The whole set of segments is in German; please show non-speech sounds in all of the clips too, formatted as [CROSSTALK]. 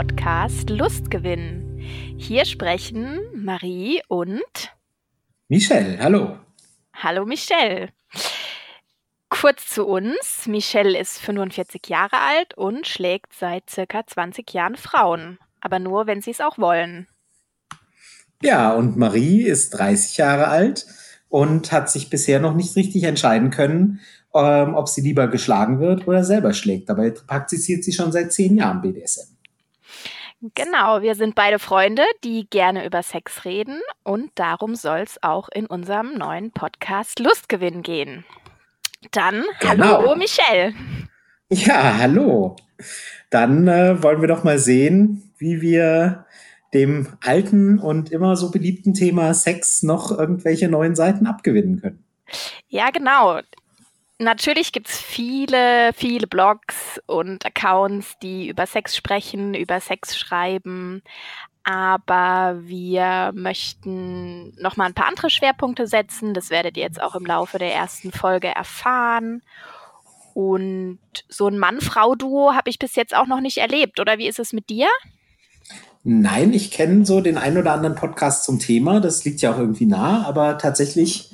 Podcast Lustgewinn. Hier sprechen Marie und Michelle. Hallo. Hallo Michelle. Kurz zu uns. Michelle ist 45 Jahre alt und schlägt seit circa 20 Jahren Frauen. Aber nur, wenn sie es auch wollen. Ja, und Marie ist 30 Jahre alt und hat sich bisher noch nicht richtig entscheiden können, ähm, ob sie lieber geschlagen wird oder selber schlägt. Dabei praktiziert sie schon seit zehn Jahren BDSM. Genau, wir sind beide Freunde, die gerne über Sex reden und darum soll es auch in unserem neuen Podcast Lustgewinn gehen. Dann Genau. hallo Michelle. Ja, hallo. Dann äh, wollen wir doch mal sehen, wie wir dem alten und immer so beliebten Thema Sex noch irgendwelche neuen Seiten abgewinnen können. Ja, genau. Natürlich gibt es viele, viele Blogs und Accounts, die über Sex sprechen, über Sex schreiben. Aber wir möchten noch mal ein paar andere Schwerpunkte setzen. Das werdet ihr jetzt auch im Laufe der ersten Folge erfahren. Und so ein Mann-Frau-Duo habe ich bis jetzt auch noch nicht erlebt. Oder wie ist es mit dir? Nein, ich kenne so den einen oder anderen Podcast zum Thema. Das liegt ja auch irgendwie nah, aber tatsächlich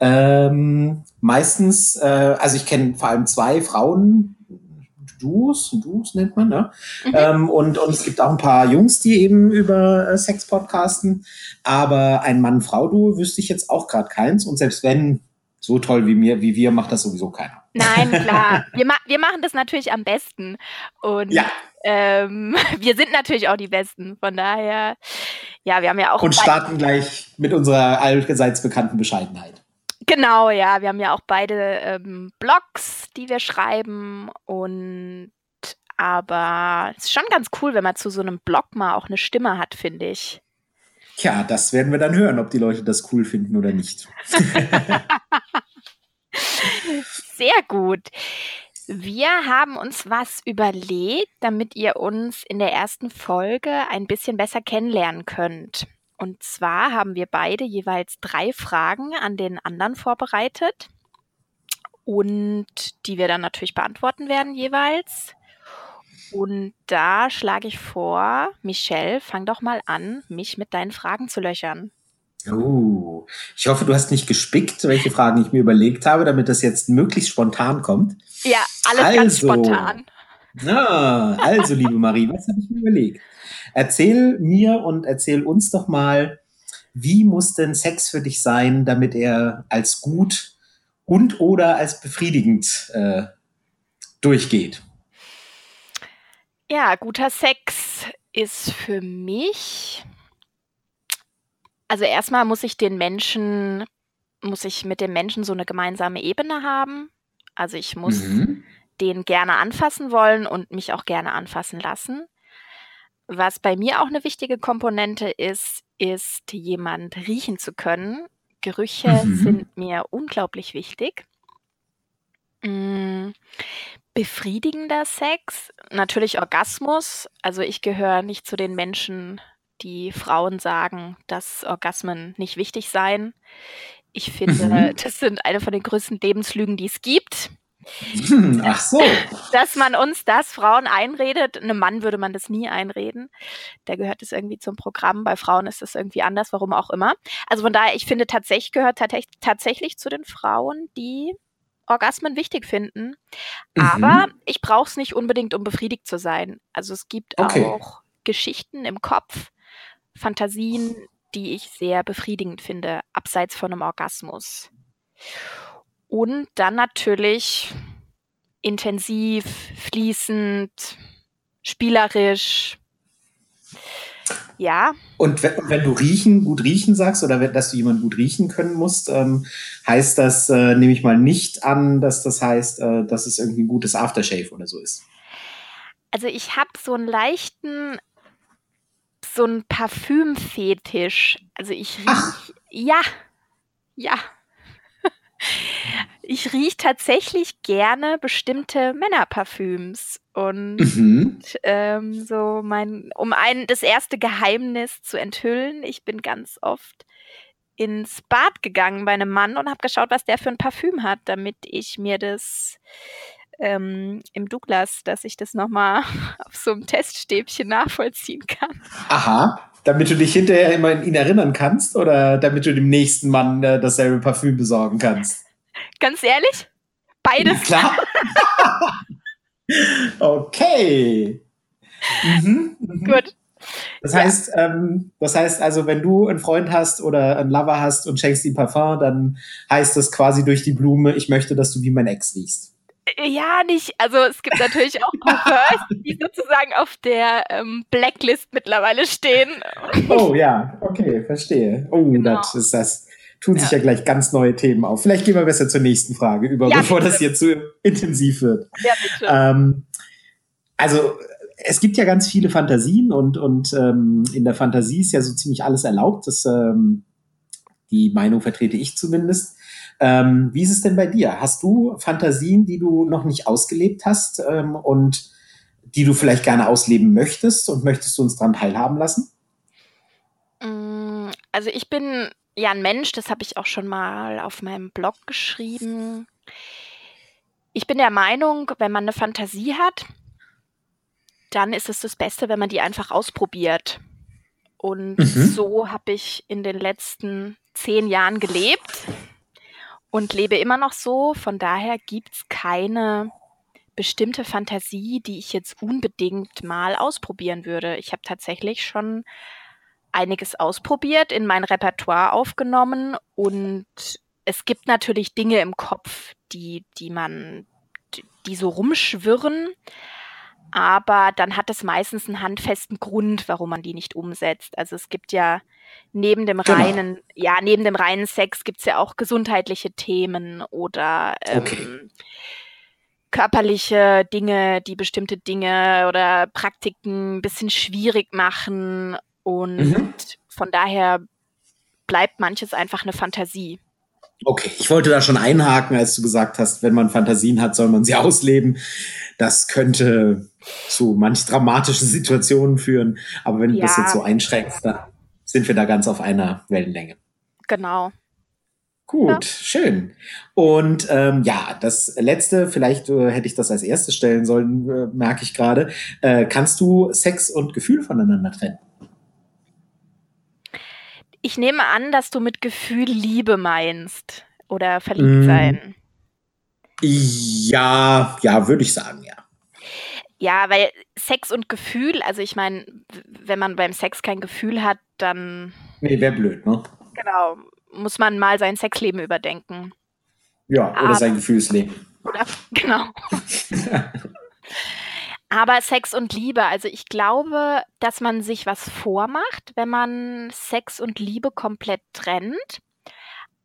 ähm, meistens, äh, also ich kenne vor allem zwei Frauen, Duos, Duos nennt man, ne? Mhm. Ähm, und, und es gibt auch ein paar Jungs, die eben über äh, Sex podcasten. Aber ein Mann-Frau-Duo wüsste ich jetzt auch gerade keins. Und selbst wenn so toll wie mir, wie wir, macht das sowieso keiner. Nein, [LAUGHS] klar. Wir, ma wir machen das natürlich am besten. Und Ja, ähm, [LAUGHS] wir sind natürlich auch die Besten. Von daher, ja, wir haben ja auch. und starten gleich mit unserer allseits bekannten Bescheidenheit. Genau, ja, wir haben ja auch beide ähm, Blogs, die wir schreiben. Und aber es ist schon ganz cool, wenn man zu so einem Blog mal auch eine Stimme hat, finde ich. Tja, das werden wir dann hören, ob die Leute das cool finden oder nicht. [LAUGHS] Sehr gut. Wir haben uns was überlegt, damit ihr uns in der ersten Folge ein bisschen besser kennenlernen könnt. Und zwar haben wir beide jeweils drei Fragen an den anderen vorbereitet und die wir dann natürlich beantworten werden jeweils. Und da schlage ich vor, Michelle, fang doch mal an, mich mit deinen Fragen zu löchern. Oh, ich hoffe, du hast nicht gespickt, welche Fragen ich mir überlegt habe, damit das jetzt möglichst spontan kommt. Ja, alles ganz Also. spontan. Ah, also, liebe Marie, was habe ich mir überlegt? Erzähl mir und erzähl uns doch mal, wie muss denn Sex für dich sein, damit er als gut und oder als befriedigend äh, durchgeht? Ja, guter Sex ist für mich. Also erstmal muss ich den Menschen, muss ich mit dem Menschen so eine gemeinsame Ebene haben. Also ich muss Mhm. Den gerne anfassen wollen und mich auch gerne anfassen lassen. Was bei mir auch eine wichtige Komponente ist, ist jemand riechen zu können. Gerüche Mhm. sind mir unglaublich wichtig. Mm, Befriedigender Sex, natürlich Orgasmus. Also ich gehöre nicht zu den Menschen, die Frauen sagen, dass Orgasmen nicht wichtig seien. Ich finde, Mhm. das sind eine von den größten Lebenslügen, die es gibt Hm, [LAUGHS] Ach so. dass man uns das Frauen einredet. Einem Mann würde man das nie einreden. Da gehört es irgendwie zum Programm. Bei Frauen ist es irgendwie anders, warum auch immer. Also von daher, ich finde tatsächlich gehört tatsächlich zu den Frauen, die Orgasmen wichtig finden. Mhm. Aber ich brauche es nicht unbedingt, um befriedigt zu sein. Also es gibt Okay. auch Geschichten im Kopf, Fantasien, die ich sehr befriedigend finde, abseits von einem Orgasmus. Und dann natürlich intensiv, fließend, spielerisch. Ja, Und wenn, wenn du riechen, gut riechen sagst oder wenn, dass du jemanden gut riechen können musst, ähm, heißt das, äh, nehme ich mal nicht an, dass das heißt, äh, dass es irgendwie ein gutes Aftershave oder so ist. also ich habe so einen leichten, so einen Parfümfetisch. Also ich Ach. riech, ja, ja. [LAUGHS] Ich rieche tatsächlich gerne bestimmte Männerparfüms und Mhm. ähm, so mein, um ein das erste Geheimnis zu enthüllen. Ich bin ganz oft ins Bad gegangen bei einem Mann und habe geschaut, was der für ein Parfüm hat, damit ich mir das ähm, im Douglas, dass ich das nochmal [LAUGHS] auf so einem Teststäbchen nachvollziehen kann. Aha, damit du dich hinterher immer an ihn erinnern kannst oder damit du dem nächsten Mann äh, dasselbe Parfüm besorgen kannst? Ganz ehrlich, beides. Klar. [LAUGHS] okay. Mhm, mhm. Gut. Das heißt, ja. ähm, das heißt also, wenn du einen Freund hast oder einen Lover hast und schenkst ihm Parfum, dann heißt das quasi durch die Blume, ich möchte, dass du wie mein Ex riechst. Ja, nicht. Also es gibt natürlich auch Parfums, die sozusagen auf der ähm, Blacklist mittlerweile stehen. Oh ja, okay, verstehe. Oh, genau. das ist das. Tun ja. sich ja gleich ganz neue Themen auf. Vielleicht gehen wir besser zur nächsten Frage über, ja, bevor bitte. das jetzt zu so intensiv wird. Ja, bitte. Ähm, also es gibt ja ganz viele Fantasien und, und ähm, in der Fantasie ist ja so ziemlich alles erlaubt. Das, ähm, die Meinung vertrete ich zumindest. Ähm, wie ist es denn bei dir? Hast du Fantasien, die du noch nicht ausgelebt hast ähm, und die du vielleicht gerne ausleben möchtest und möchtest du uns daran teilhaben lassen? Mm, also ich bin ja ein Mensch, das habe ich auch schon mal auf meinem Blog geschrieben. Ich bin der Meinung, wenn man eine Fantasie hat, dann ist es das Beste, wenn man die einfach ausprobiert. Und mhm. so habe ich in den letzten zehn Jahren gelebt und lebe immer noch so. Von daher gibt es keine bestimmte Fantasie, die ich jetzt unbedingt mal ausprobieren würde. Ich habe tatsächlich schon einiges ausprobiert, in mein Repertoire aufgenommen und es gibt natürlich Dinge im Kopf, die, die man, die so rumschwirren aber dann hat es meistens einen handfesten Grund, warum man die nicht umsetzt. Also es gibt ja neben dem genau. reinen, ja, neben dem reinen Sex gibt es ja auch gesundheitliche Themen oder ähm, okay. körperliche Dinge, die bestimmte Dinge oder Praktiken ein bisschen schwierig machen. Und mhm. von daher bleibt manches einfach eine Fantasie. Okay, ich wollte da schon einhaken, als du gesagt hast, wenn man Fantasien hat, soll man sie [LAUGHS] ausleben. Das könnte zu manch dramatischen Situationen führen. Aber wenn ja. du das jetzt so einschränkst, dann sind wir da ganz auf einer Wellenlänge. Genau. Gut, ja. schön. Und ähm, ja, das letzte, vielleicht äh, hätte ich das als erstes stellen sollen, äh, merke ich gerade. Äh, kannst du Sex und Gefühl voneinander trennen? Ich nehme an, dass du mit Gefühl Liebe meinst oder verliebt mm. sein. Ja, ja, würde ich sagen, ja. Ja, weil Sex und Gefühl, also ich meine, wenn man beim Sex kein Gefühl hat, dann. Nee, wäre blöd, ne? Genau. Muss man mal sein Sexleben überdenken. Ja, oder Aber, sein Gefühlsleben. Oder, [LAUGHS] genau. [LAUGHS] Aber Sex und Liebe, also ich glaube, dass man sich was vormacht, wenn man Sex und Liebe komplett trennt.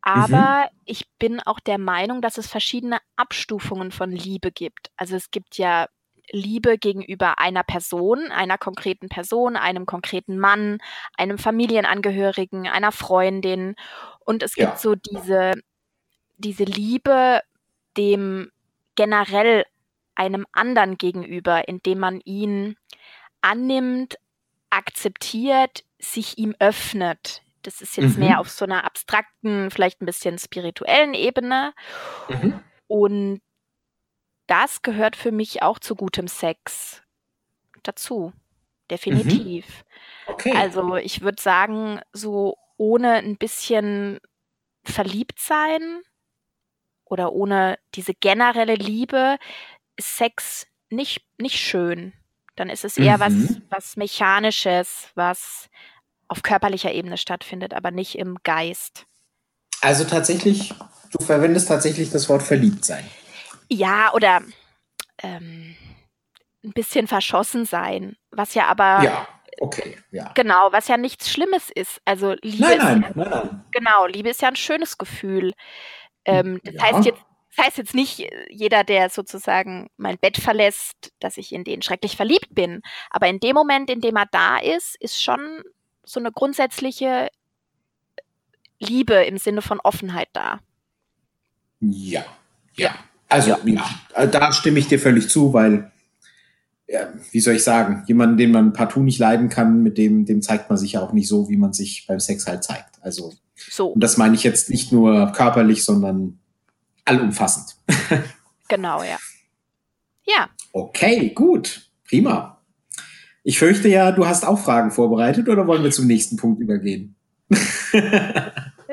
Aber mhm. ich bin auch der Meinung, dass es verschiedene Abstufungen von Liebe gibt. Also es gibt ja Liebe gegenüber einer Person, einer konkreten Person, einem konkreten Mann, einem Familienangehörigen, einer Freundin. Und es gibt ja. so diese, diese Liebe dem generell einem anderen gegenüber, indem man ihn annimmt, akzeptiert, sich ihm öffnet. Das ist jetzt mhm. mehr auf so einer abstrakten, vielleicht ein bisschen spirituellen Ebene. Mhm. Und das gehört für mich auch zu gutem Sex dazu. Definitiv. Mhm. Okay. Also ich würde sagen, so ohne ein bisschen verliebt sein oder ohne diese generelle Liebe ist Sex nicht, nicht schön. Dann ist es eher mhm. was, was Mechanisches, was auf körperlicher Ebene stattfindet, aber nicht im Geist. Also tatsächlich, du verwendest tatsächlich das Wort verliebt sein. Ja, oder ähm, ein bisschen verschossen sein, was ja aber. Ja, okay, ja. Genau, was ja nichts Schlimmes ist. Also Liebe nein, nein, ist, nein, nein. Genau, Liebe ist ja ein schönes Gefühl. Ähm, das ja. heißt jetzt das heißt jetzt nicht jeder, der sozusagen mein Bett verlässt, dass ich in den schrecklich verliebt bin. Aber in dem Moment, in dem er da ist, ist schon so eine grundsätzliche Liebe im Sinne von Offenheit da. Ja, ja. Also ja. ja. da stimme ich dir völlig zu, weil, ja, wie soll ich sagen, jemanden, den man partout nicht leiden kann, mit dem, dem zeigt man sich ja auch nicht so, wie man sich beim Sex halt zeigt. Also, so. und das meine ich jetzt nicht nur körperlich, sondern allumfassend. [LAUGHS] genau, ja. Ja. Okay, gut. Prima. Ich fürchte ja, du hast auch Fragen vorbereitet oder wollen wir zum nächsten Punkt übergehen? [LAUGHS]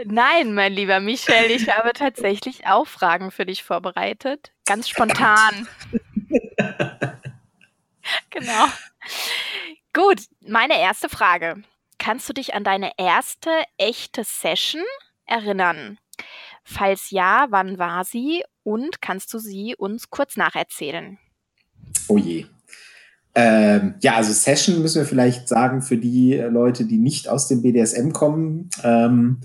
Nein, mein lieber Michel, ich habe tatsächlich auch Fragen für dich vorbereitet. Ganz spontan. [LAUGHS] genau. Gut, meine erste Frage. Kannst du dich an deine erste echte Session erinnern? Falls ja, wann war sie und kannst du sie uns kurz nacherzählen? Oh je. Ähm, ja, also Session müssen wir vielleicht sagen für die Leute, die nicht aus dem BDSM kommen, ähm,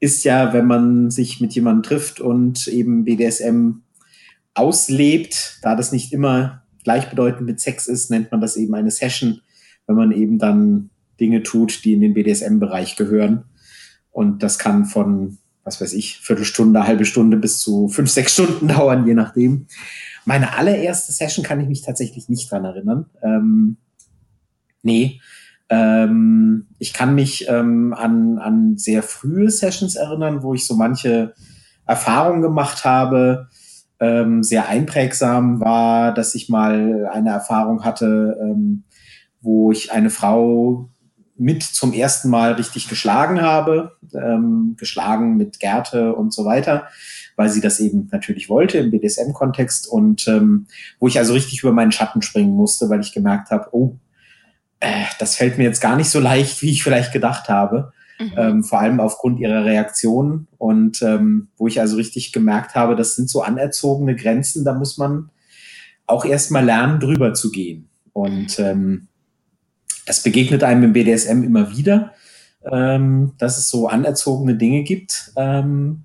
ist ja, wenn man sich mit jemandem trifft und eben BDSM auslebt, da das nicht immer gleichbedeutend mit Sex ist, nennt man das eben eine Session, wenn man eben dann Dinge tut, die in den BDSM-Bereich gehören. Und das kann von, was weiß ich, Viertelstunde, halbe Stunde bis zu fünf, sechs Stunden [LAUGHS] dauern, je nachdem. Meine allererste Session kann ich mich tatsächlich nicht dran erinnern. Ähm, nee. Ähm, ich kann mich ähm, an, an sehr frühe Sessions erinnern, wo ich so manche Erfahrungen gemacht habe. Ähm, sehr einprägsam war, dass ich mal eine Erfahrung hatte, ähm, wo ich eine Frau mit zum ersten Mal richtig geschlagen habe, ähm, geschlagen mit Gerte und so weiter weil sie das eben natürlich wollte im BDSM-Kontext und ähm, wo ich also richtig über meinen Schatten springen musste, weil ich gemerkt habe, oh, äh, das fällt mir jetzt gar nicht so leicht, wie ich vielleicht gedacht habe. Mhm. Ähm, vor allem aufgrund ihrer Reaktion und ähm, wo ich also richtig gemerkt habe, das sind so anerzogene Grenzen, da muss man auch erstmal lernen, drüber zu gehen. Und ähm, das begegnet einem im BDSM immer wieder, ähm, dass es so anerzogene Dinge gibt, ähm,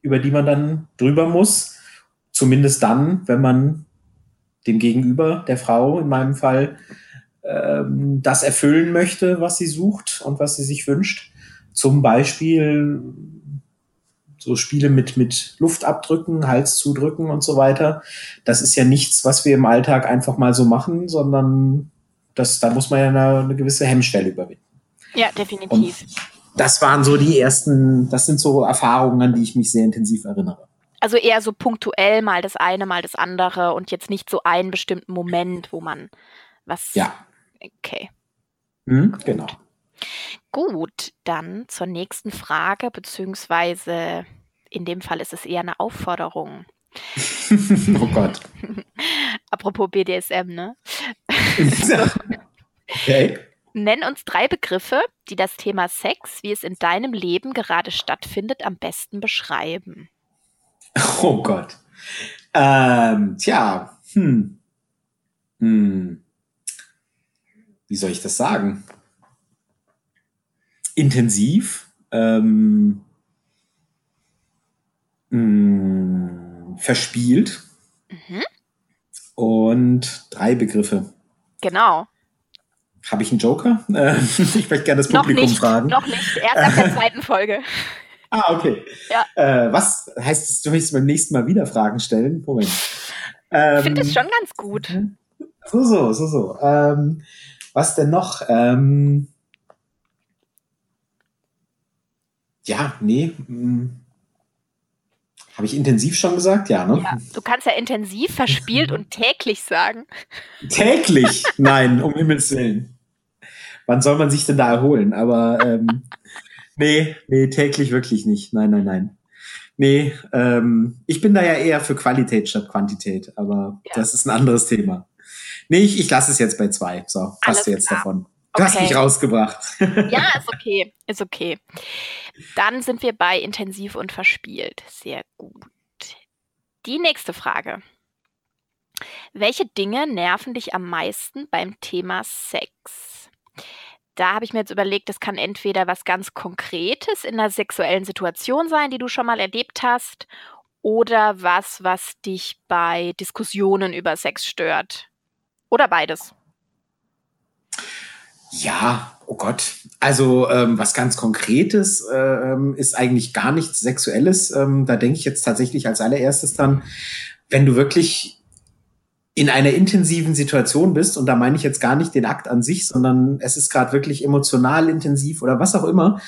über die man dann drüber muss. Zumindest dann, wenn man dem Gegenüber, der Frau in meinem Fall, ähm, das erfüllen möchte, was sie sucht und was sie sich wünscht. Zum Beispiel so Spiele mit, mit Luftabdrücken, Hals zudrücken und so weiter. Das ist ja nichts, was wir im Alltag einfach mal so machen, sondern das, da muss man ja eine, eine gewisse Hemmschwelle überwinden. Ja, definitiv. Und das waren so die ersten, das sind so Erfahrungen, an die ich mich sehr intensiv erinnere. Also eher so punktuell mal das eine, mal das andere und jetzt nicht so einen bestimmten Moment, wo man was. Ja. Okay. Mhm, genau. Gut, dann zur nächsten Frage, beziehungsweise in dem Fall ist es eher eine Aufforderung. [LAUGHS] oh Gott. [LAUGHS] Apropos BDSM, ne? Okay. Nenn uns drei Begriffe, die das Thema Sex, wie es in deinem Leben gerade stattfindet, am besten beschreiben. Oh Gott. Ähm, tja, hm. Hm. Wie soll ich das sagen? Intensiv, ähm, mh, hm, verspielt mhm. und drei Begriffe. Genau. Habe ich einen Joker? [LAUGHS] Äh, ich möchte gerne das Publikum noch nicht, fragen. Noch nicht, erst ab der [LAUGHS] zweiten Folge. Ah, okay. Ja. Äh, was heißt das, du möchtest beim nächsten Mal wieder Fragen stellen? Moment. Ähm, ich finde es schon ganz gut. So, so, so, so. Ähm, was denn noch? Ähm, ja, nee. Hm. Habe ich intensiv schon gesagt? Ja, ne? Ja, du kannst ja intensiv, verspielt [LAUGHS] und täglich sagen. Täglich? [LAUGHS] Nein, um Himmels Willen. Wann soll man sich denn da erholen? Aber ähm, [LAUGHS] nee, nee, täglich wirklich nicht. Nein, nein, nein. Nee, ähm, ich bin da ja eher für Qualität statt Quantität, aber ja. das ist ein anderes Thema. Nee, ich, ich lasse es jetzt bei zwei. So, hast du jetzt klar. davon. Du hast mich rausgebracht. Ja, [LAUGHS] ist okay, ist okay. Dann sind wir bei intensiv und verspielt. Sehr gut. Die nächste Frage. Welche Dinge nerven dich am meisten beim Thema Sex? Da habe ich mir jetzt überlegt, das kann entweder was ganz Konkretes in einer sexuellen Situation sein, die du schon mal erlebt hast, oder was, was dich bei Diskussionen über Sex stört. Oder beides. Ja, oh Gott. Also ähm, was ganz Konkretes äh, ist eigentlich gar nichts Sexuelles. Ähm, da denke ich jetzt tatsächlich als allererstes dann, wenn du wirklich in einer intensiven Situation bist, und da meine ich jetzt gar nicht den Akt an sich, sondern es ist gerade wirklich emotional intensiv oder was auch immer,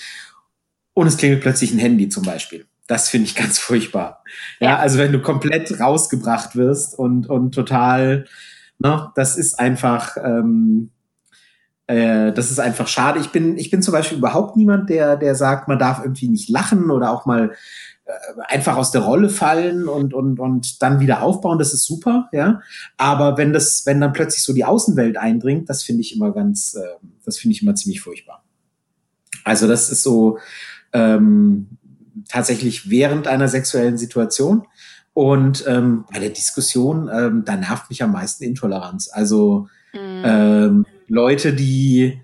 und es klingelt plötzlich ein Handy zum Beispiel. das finde ich [LAUGHS] ganz furchtbar. Ja, ja, also wenn du komplett rausgebracht wirst und, und total, ne, das ist einfach, ähm, äh, das ist einfach schade. Ich bin, ich bin zum Beispiel überhaupt niemand, der, der sagt, man darf irgendwie nicht lachen oder auch mal äh, einfach aus der Rolle fallen und, und, und dann wieder aufbauen, das ist super, ja. Aber wenn das, wenn dann plötzlich so die Außenwelt eindringt, das finde ich immer ganz, äh, das finde ich immer ziemlich furchtbar. Also das ist so ähm, tatsächlich während einer sexuellen Situation. Und ähm, bei der Diskussion, ähm, da nervt mich am meisten Intoleranz. Also mhm. ähm, Leute, die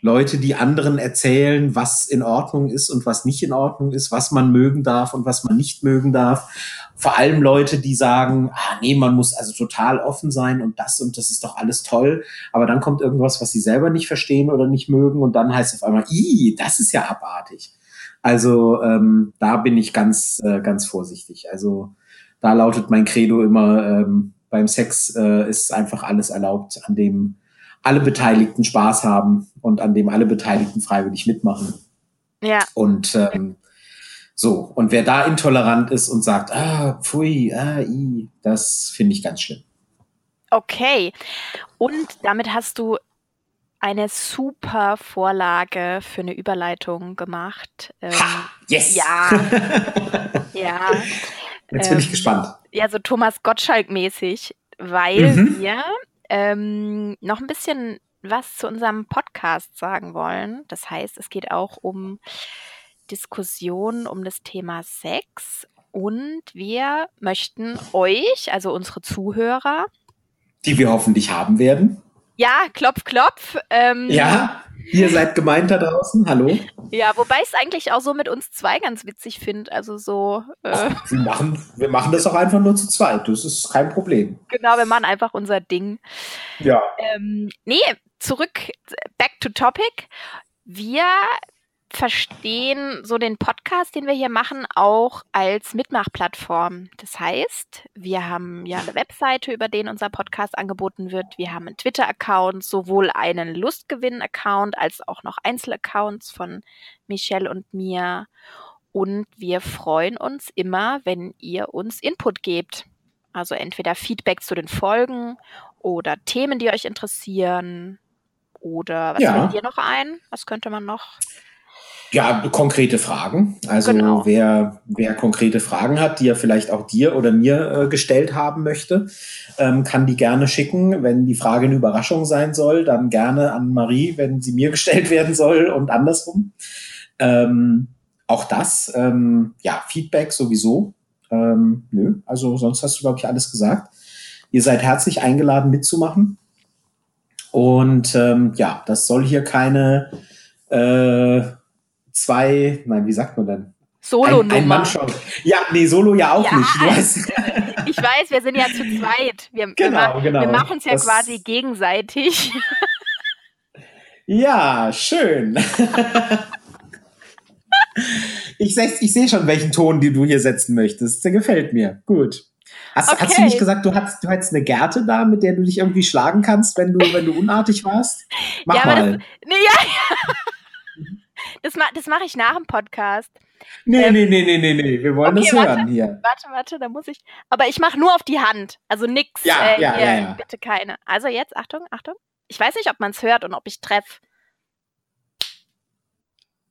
Leute, die anderen erzählen, was in Ordnung ist und was nicht in Ordnung ist, was man mögen darf und was man nicht mögen darf. Vor allem Leute, die sagen, ah, nee, man muss also total offen sein und das und das ist doch alles toll. Aber dann kommt irgendwas, was sie selber nicht verstehen oder nicht mögen und dann heißt es auf einmal, i, das ist ja abartig. Also ähm, da bin ich ganz, äh, ganz vorsichtig. Also da lautet mein Credo immer, ähm, beim Sex äh, ist einfach alles erlaubt, an dem alle Beteiligten Spaß haben und an dem alle Beteiligten freiwillig mitmachen. Ja. Und ähm, so, und wer da intolerant ist und sagt, ah, pfui, ah, i, das finde ich ganz schlimm. Okay. Und damit hast du eine super Vorlage für eine Überleitung gemacht. Ähm, ha, yes! Ja. [LAUGHS] ja. Jetzt bin ähm, ich gespannt. Ja, so Thomas Gottschalk-mäßig, weil mhm. wir ähm, noch ein bisschen was zu unserem Podcast sagen wollen. Das heißt, es geht auch um Diskussionen um das Thema Sex und wir möchten euch, also unsere Zuhörer, die wir hoffentlich haben werden. Ja, klopf, klopf. Ähm, ja, Ihr seid gemeint da draußen, hallo? Ja, wobei ich es eigentlich auch so mit uns zwei ganz witzig finde. Also so. Äh, Ach, wir, machen, wir machen das auch einfach nur zu zweit. Das ist kein Problem. Genau, wir machen einfach unser Ding. Ja. Ähm, nee, zurück, back to topic. Wir verstehen so den Podcast, den wir hier machen, auch als Mitmachplattform. Das heißt, wir haben ja eine Webseite, über den unser Podcast angeboten wird. Wir haben einen Twitter-Account, sowohl einen Lustgewinn-Account als auch noch Einzelaccounts von Michelle und mir. Und wir freuen uns immer, wenn ihr uns Input gebt. Also entweder Feedback zu den Folgen oder Themen, die euch interessieren. Oder was ja. fällt dir noch ein? Was könnte man noch? Ja, konkrete Fragen. Also genau. wer, wer konkrete Fragen hat, die er vielleicht auch dir oder mir äh, gestellt haben möchte, ähm, kann die gerne schicken. Wenn die Frage eine Überraschung sein soll, dann gerne an Marie, wenn sie mir [LAUGHS] gestellt werden soll und andersrum. Ähm, auch das, ähm, ja, Feedback sowieso. Ähm, nö, also sonst hast du, glaube ich, alles gesagt. Ihr seid herzlich eingeladen mitzumachen. Und ähm, ja, das soll hier keine äh, zwei, nein, wie sagt man denn? Solo ein, ein Mann schon. Ja, nee, Solo ja auch ja, nicht. Weißt. [LAUGHS] Ich weiß, wir sind ja zu zweit. Wir, genau, wir, genau. Wir machen es ja das quasi gegenseitig. [LAUGHS] Ja, schön. ich sehe ich seh schon, welchen Ton die du hier setzen möchtest. Der gefällt mir. Gut. Hast, okay. hast, du nicht gesagt, du hattest, du hattest eine Gerte da, mit der du dich irgendwie schlagen kannst, wenn du, wenn du unartig warst? Mach ja, mal. Das, nee, ja, ja. Das, ma das mache ich nach dem Podcast. Nee, ähm, nee, nee, nee, nee, nee. Wir wollen okay, das hören warte, hier. Warte, warte, da muss ich. Aber ich mache nur auf die Hand. Also nix. Ja, äh, ja, hier, ja, ja. Bitte keine. Also jetzt, Achtung, Achtung. Ich weiß nicht, ob man es hört und ob ich treffe.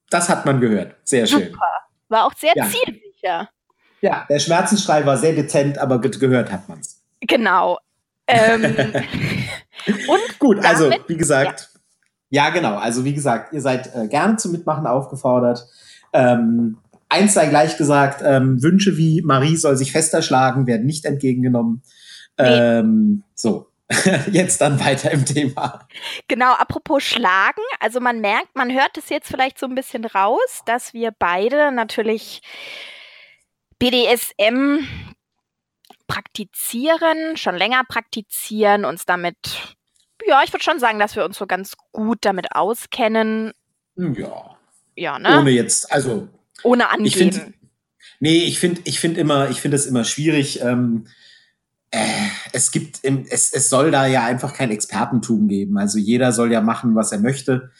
Das hat man gehört. Sehr schön. Super. War auch sehr ja. zielsicher. Ja, der Schmerzensschrei war sehr dezent, aber ge gehört hat man es. Genau. Ähm, [LAUGHS] [LAUGHS] und gut, also wie gesagt, ja, genau. Also wie gesagt, ihr seid äh, gerne zum Mitmachen aufgefordert. Ähm, eins sei gleich gesagt, ähm, Wünsche wie Marie soll sich fester schlagen, werden nicht entgegengenommen. Nee. Ähm, so, [LAUGHS] jetzt dann weiter im Thema. Genau, apropos Schlagen, also man merkt, man hört es jetzt vielleicht so ein bisschen raus, dass wir beide natürlich BDSM praktizieren, schon länger praktizieren, uns damit ja, ich würde schon sagen, dass wir uns so ganz gut damit auskennen. Ja. Ja, ne? Ohne jetzt, also. Ohne angeben. Ich find, nee, ich finde ich find immer, ich finde es immer schwierig. Ähm, äh, es gibt, es, es soll da ja einfach kein Expertentum geben. Also jeder soll ja machen, was er möchte.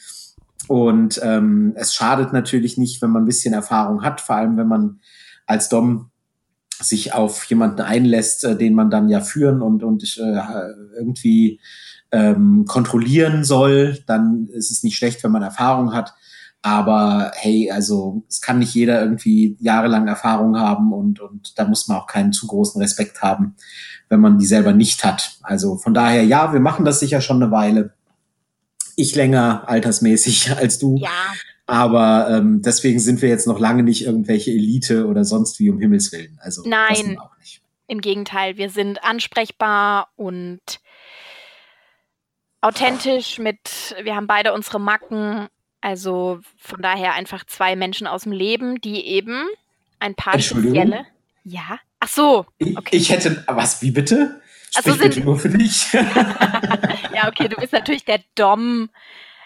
Und ähm, es schadet natürlich nicht, wenn man ein bisschen Erfahrung hat, vor allem wenn man als Dom sich auf jemanden einlässt, äh, den man dann ja führen und, und äh, irgendwie ähm, kontrollieren soll, dann ist es nicht schlecht, wenn man Erfahrung hat. Aber hey, also es kann nicht jeder irgendwie jahrelang Erfahrung haben und, und da muss man auch keinen zu großen Respekt haben, wenn man die selber nicht hat. Also von daher, ja, wir machen das sicher schon eine Weile. Ich länger altersmäßig [LAUGHS] als du. Ja. Aber ähm, deswegen sind wir jetzt noch lange nicht irgendwelche Elite oder sonst wie um Himmels Willen. Also Nein, im Gegenteil, wir sind ansprechbar und authentisch mit, wir haben beide unsere Macken also von daher einfach zwei Menschen aus dem Leben, die eben ein paar spezielle. Ja. Ach so. Okay. Ich, ich hätte. Was? Wie bitte? Sprich also bitte nur für dich. [LAUGHS] ja, okay. Du bist natürlich der Dom,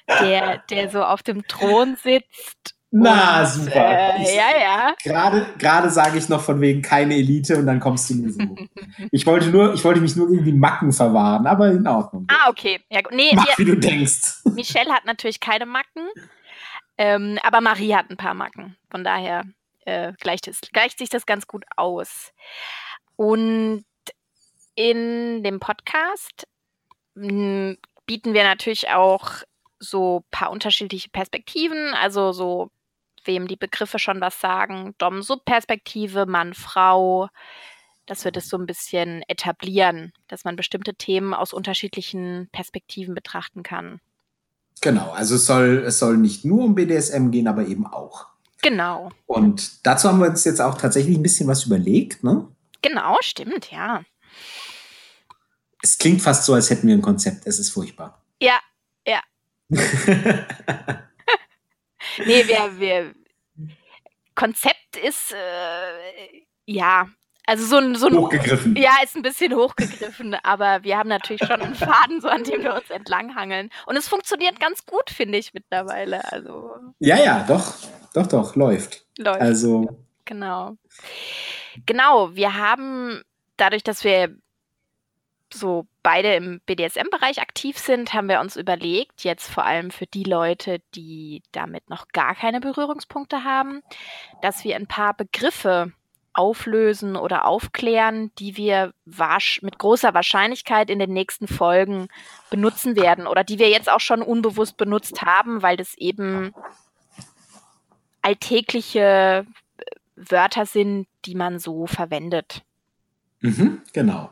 der, der so auf dem Thron sitzt na, super. Äh, ja, ja. Gerade, gerade sage ich noch von wegen keine Elite und dann kommst du nur so. [LAUGHS] ich wollte nur, ich wollte mich nur gegen die Macken verwahren, aber in Ordnung. Ah, okay. Ja, nee, Mach, die, wie du denkst. [LAUGHS] Michelle hat natürlich keine Macken, ähm, aber Marie hat ein paar Macken. Von daher äh, gleicht, es, gleicht sich das ganz gut aus. Und in dem Podcast mh, hm, bieten wir natürlich auch so ein paar unterschiedliche Perspektiven, also so wem die Begriffe schon was sagen. Dom-Sub-Perspektive, Mann-Frau, dass wir das so ein bisschen etablieren, dass man bestimmte Themen aus unterschiedlichen Perspektiven betrachten kann. Genau, also es soll, es soll nicht nur um BDSM gehen, aber eben auch. Genau. Und dazu haben wir uns jetzt auch tatsächlich ein bisschen was überlegt, ne? Genau, stimmt, ja. Es klingt fast so, als hätten wir ein Konzept. Es ist furchtbar. Ja, ja. [LAUGHS] nee, wir, wir Konzept ist äh, ja, also so ein, so ein hochgegriffen. Ja, ist ein bisschen hochgegriffen, aber wir haben natürlich schon einen Faden, so an dem wir uns entlanghangeln. Und es funktioniert ganz gut, finde ich mittlerweile. Also ja, ja, doch, doch, doch, läuft. Läuft. Also genau, genau. Wir haben dadurch, dass wir so beide im BDSM-Bereich aktiv sind, haben wir uns überlegt, jetzt vor allem für die Leute, die damit noch gar keine Berührungspunkte haben, dass wir ein paar Begriffe auflösen oder aufklären, die wir mit großer Wahrscheinlichkeit in den nächsten Folgen benutzen werden oder die wir jetzt auch schon unbewusst benutzt haben, weil das eben alltägliche Wörter sind, die man so verwendet. Mhm, genau.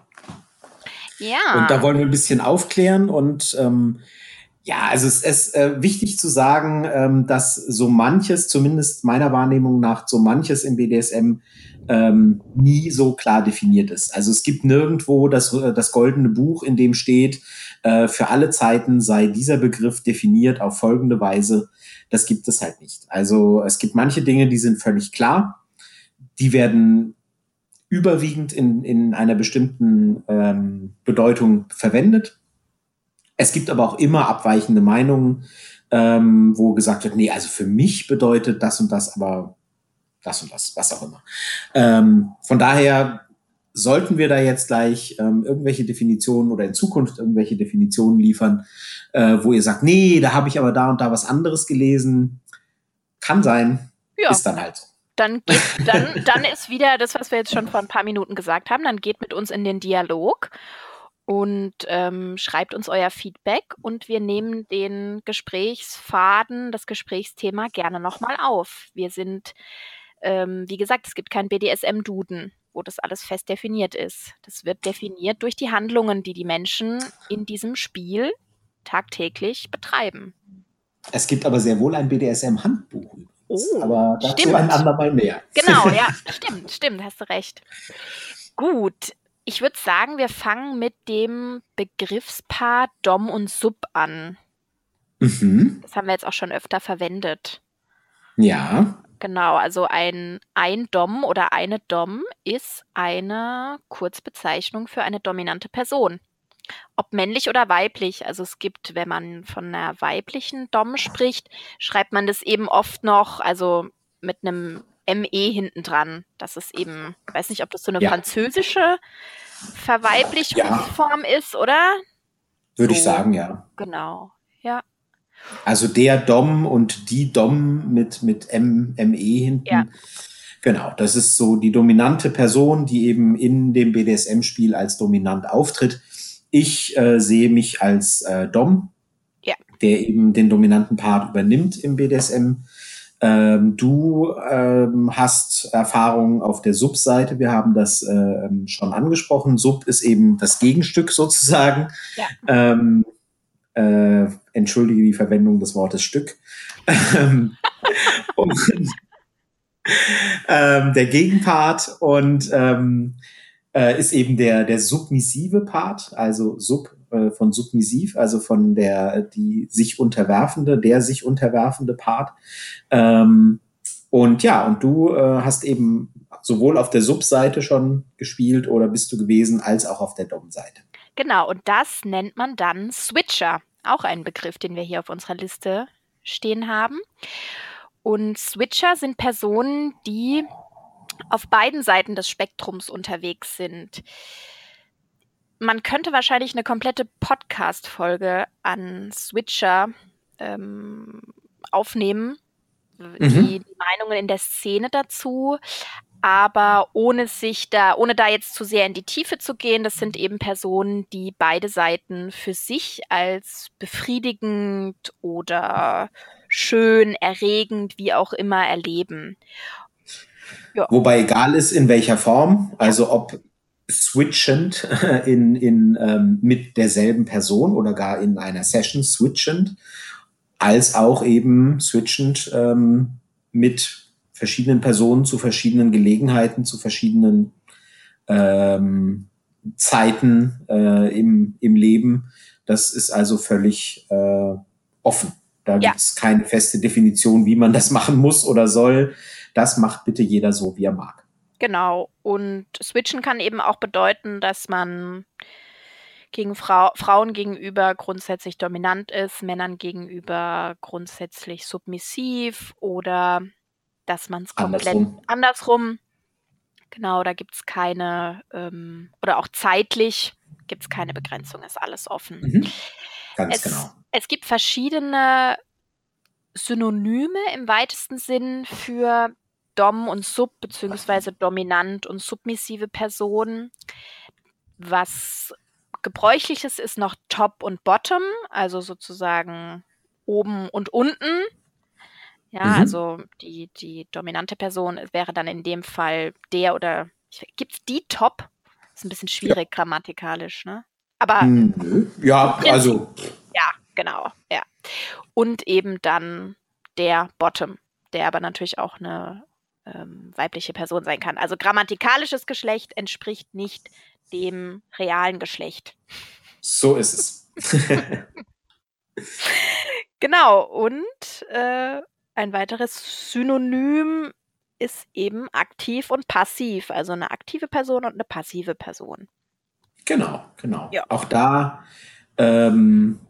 Ja. Und da wollen wir ein bisschen aufklären und ähm, ja, also es ist äh, wichtig zu sagen, ähm, dass so manches, zumindest meiner Wahrnehmung nach, so manches im BDSM ähm, nie so klar definiert ist. Also es gibt nirgendwo das, äh, das goldene Buch, in dem steht, äh, für alle Zeiten sei dieser Begriff definiert auf folgende Weise. Das gibt es halt nicht. Also es gibt manche Dinge, die sind völlig klar. Die werden überwiegend in, in einer bestimmten ähm, Bedeutung verwendet. Es gibt aber auch immer abweichende Meinungen, ähm, wo gesagt wird, nee, also für mich bedeutet das und das, aber das und das, was auch immer. Ähm, von daher sollten wir da jetzt gleich ähm, irgendwelche Definitionen oder in Zukunft irgendwelche Definitionen liefern, äh, wo ihr sagt, nee, da habe ich aber da und da was anderes gelesen. Kann sein, ja. ist dann halt so dann geht, dann, dann ist wieder das, was wir jetzt schon vor ein paar Minuten gesagt haben, dann geht mit uns in den Dialog und ähm, schreibt uns euer Feedback und wir nehmen den Gesprächsfaden, das Gesprächsthema gerne nochmal auf. Wir sind, ähm, wie gesagt, es gibt kein BDSM-Duden, wo das alles fest definiert ist. Das wird definiert durch die Handlungen, die die Menschen in diesem Spiel tagtäglich betreiben. Es gibt aber sehr wohl ein BDSM-Handbuch. Oh, aber dazu stimmt. ein andermal mehr. Genau, ja, [LAUGHS] stimmt, stimmt, hast du recht. Gut, ich würde sagen, wir fangen mit dem Begriffspaar Dom und Sub an. Mhm. Das haben wir jetzt auch schon öfter verwendet. Ja. Genau, also ein, ein Dom oder eine Dom ist eine Kurzbezeichnung für eine dominante Person ob männlich oder weiblich. Also es gibt, wenn man von einer weiblichen Dom spricht, schreibt man das eben oft noch, also mit einem ME hinten dran. Das ist eben, ich weiß nicht, ob das so eine ja. französische Verweiblichungsform ja. ist, oder? Würde so. ich sagen, ja. Genau, ja. Also der Dom und die Dom mit, mit M, ME hinten. Ja. Genau, das ist so die dominante Person, die eben in dem BDSM-Spiel als dominant auftritt. Ich äh, sehe mich als äh, Dom, ja. der eben den dominanten Part übernimmt im BDSM. Ähm, du ähm, hast Erfahrung auf der Sub-Seite. Wir haben das äh, schon angesprochen. Sub ist eben das Gegenstück sozusagen. Ja. Ähm, äh, entschuldige die Verwendung des Wortes Stück. Ähm, [LAUGHS] und, ähm, der Gegenpart und ähm, äh, ist eben der, der submissive Part, also Sub äh, von submissiv, also von der, die sich unterwerfende, der sich unterwerfende Part. Ähm, und ja, und du äh, hast eben sowohl auf der Sub-Seite schon gespielt oder bist du gewesen, als auch auf der Dom-Seite. Genau, und das nennt man dann Switcher. Auch ein Begriff, den wir hier auf unserer Liste stehen haben. Und Switcher sind Personen, die auf beiden Seiten des Spektrums unterwegs sind. Man könnte wahrscheinlich eine komplette Podcast-Folge an Switcher ähm, aufnehmen, mhm. die, die Meinungen in der Szene dazu, aber ohne sich da, ohne da jetzt zu sehr in die Tiefe zu gehen, das sind eben Personen, die beide Seiten für sich als befriedigend oder schön, erregend, wie auch immer erleben. Ja. Wobei egal ist, in welcher Form, also ob switchend [LAUGHS] in, in, ähm, mit derselben Person oder gar in einer Session switchend, als auch eben switchend ähm, mit verschiedenen Personen zu verschiedenen Gelegenheiten, zu verschiedenen ähm, Zeiten äh, im, im Leben. Das ist also völlig äh, offen. Da ja. gibt es keine feste Definition, wie man das [LAUGHS] machen muss oder soll. Das macht bitte jeder so, wie er mag. Genau. Und switchen kann eben auch bedeuten, dass man gegen Frau, Frauen gegenüber grundsätzlich dominant ist, Männern gegenüber grundsätzlich submissiv oder dass man es komplett andersrum. andersrum. Genau, da gibt es keine, ähm, oder auch zeitlich gibt es keine Begrenzung, ist alles offen. Mhm. Ganz es, genau. Es gibt verschiedene Synonyme im weitesten Sinn für Dom und Sub, beziehungsweise dominant und submissive Personen. Was gebräuchliches ist noch Top und Bottom, also sozusagen oben und unten. Ja, mhm. also die, die dominante Person wäre dann in dem Fall der oder gibt es die Top? Ist ein bisschen schwierig ja. grammatikalisch, ne? Aber mhm. ja, also ja, genau, ja. Und eben dann der Bottom, der aber natürlich auch eine ähm, weibliche Person sein kann. Also grammatikalisches Geschlecht entspricht nicht dem realen Geschlecht. So ist es. [LAUGHS] genau, und äh, ein weiteres Synonym ist eben aktiv und passiv, also eine aktive Person und eine passive Person. Genau, genau. Ja. Auch da ähm,